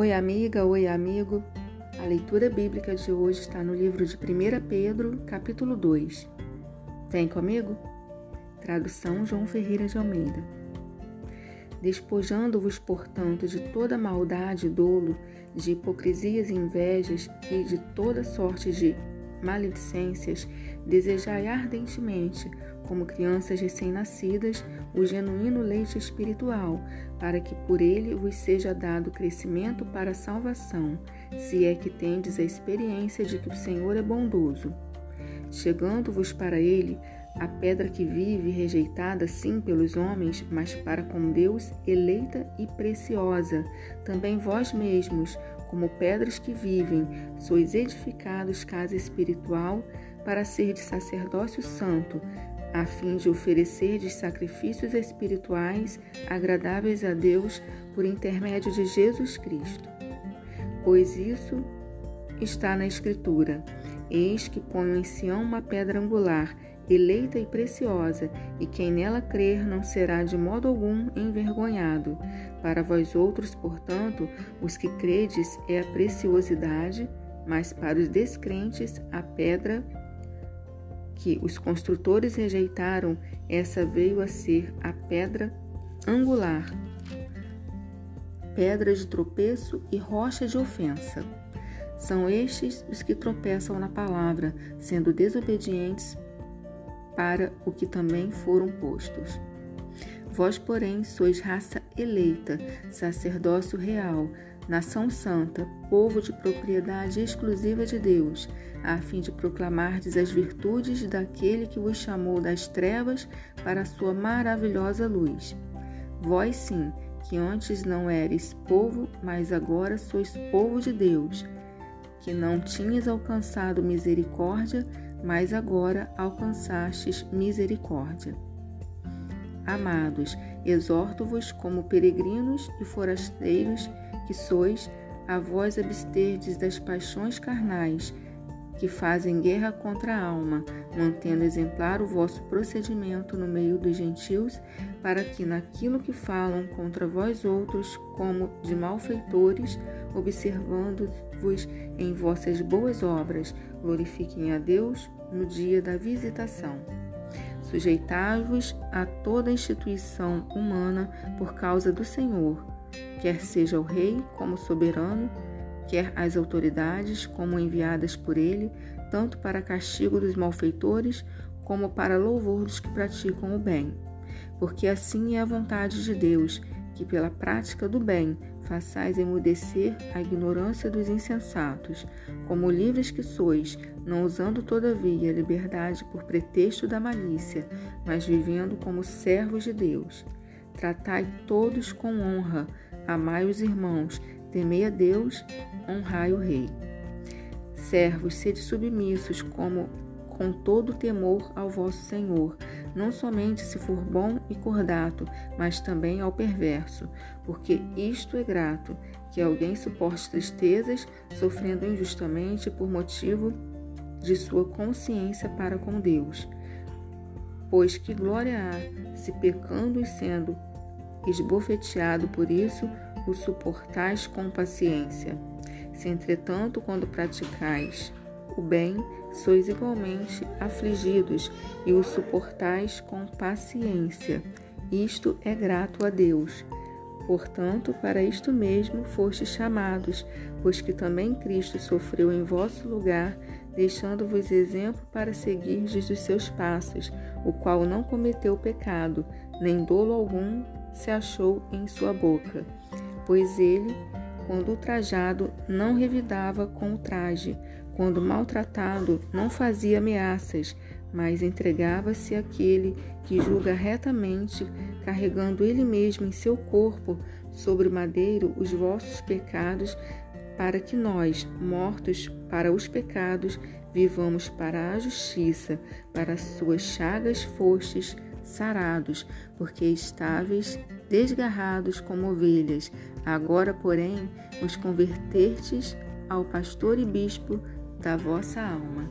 Oi, amiga, oi, amigo. A leitura bíblica de hoje está no livro de 1 Pedro, capítulo 2. Vem comigo? Tradução João Ferreira de Almeida. Despojando-vos, portanto, de toda maldade e dolo, de hipocrisias e invejas e de toda sorte de maledicências, desejai ardentemente como crianças recém-nascidas, o genuíno leite espiritual, para que por ele vos seja dado crescimento para a salvação, se é que tendes a experiência de que o Senhor é bondoso. Chegando-vos para ele, a pedra que vive, rejeitada sim pelos homens, mas para com Deus eleita e preciosa, também vós mesmos, como pedras que vivem, sois edificados casa espiritual, para ser de sacerdócio santo, a fim de oferecer de sacrifícios espirituais agradáveis a Deus por intermédio de Jesus Cristo. Pois isso está na Escritura: Eis que ponho em Sião uma pedra angular, eleita e preciosa, e quem nela crer não será de modo algum envergonhado. Para vós outros, portanto, os que credes é a preciosidade, mas para os descrentes a pedra que os construtores rejeitaram, essa veio a ser a pedra angular, pedra de tropeço e rocha de ofensa. São estes os que tropeçam na palavra, sendo desobedientes para o que também foram postos. Vós, porém, sois raça eleita, sacerdócio real, nação santa, povo de propriedade exclusiva de Deus, a fim de proclamardes as virtudes daquele que vos chamou das trevas para a sua maravilhosa luz. Vós sim, que antes não eres povo, mas agora sois povo de Deus, que não tinhas alcançado misericórdia, mas agora alcançastes misericórdia. Amados, exorto-vos como peregrinos e forasteiros que sois, a vós absterdes das paixões carnais, que fazem guerra contra a alma, mantendo exemplar o vosso procedimento no meio dos gentios, para que naquilo que falam contra vós outros, como de malfeitores, observando-vos em vossas boas obras, glorifiquem a Deus no dia da visitação. Sujeitai-vos a toda instituição humana por causa do Senhor quer seja o rei como soberano, quer as autoridades como enviadas por ele, tanto para castigo dos malfeitores como para louvor dos que praticam o bem. Porque assim é a vontade de Deus, que pela prática do bem façais emudecer a ignorância dos insensatos, como livres que sois, não usando todavia a liberdade por pretexto da malícia, mas vivendo como servos de Deus. Tratai todos com honra, amai os irmãos, temei a Deus, honrai o rei. Servos, sede submissos, como com todo temor ao vosso Senhor, não somente se for bom e cordato, mas também ao perverso, porque isto é grato, que alguém suporte tristezas, sofrendo injustamente por motivo de sua consciência para com Deus. Pois que glória há, se pecando e sendo esbofeteado por isso, o suportais com paciência. Se, entretanto, quando praticais o bem, sois igualmente afligidos e o suportais com paciência. Isto é grato a Deus. Portanto, para isto mesmo fostes chamados, pois que também Cristo sofreu em vosso lugar, deixando-vos exemplo para seguirdes os seus passos, o qual não cometeu pecado, nem dolo algum se achou em sua boca, pois ele, quando ultrajado, não revidava com o traje, quando maltratado, não fazia ameaças, mas entregava-se àquele que julga retamente, carregando ele mesmo em seu corpo sobre o madeiro os vossos pecados, para que nós, mortos para os pecados, vivamos para a justiça, para as suas chagas fostes sarados, porque estáveis, desgarrados como ovelhas. Agora, porém, os convertertes ao pastor e bispo da vossa alma.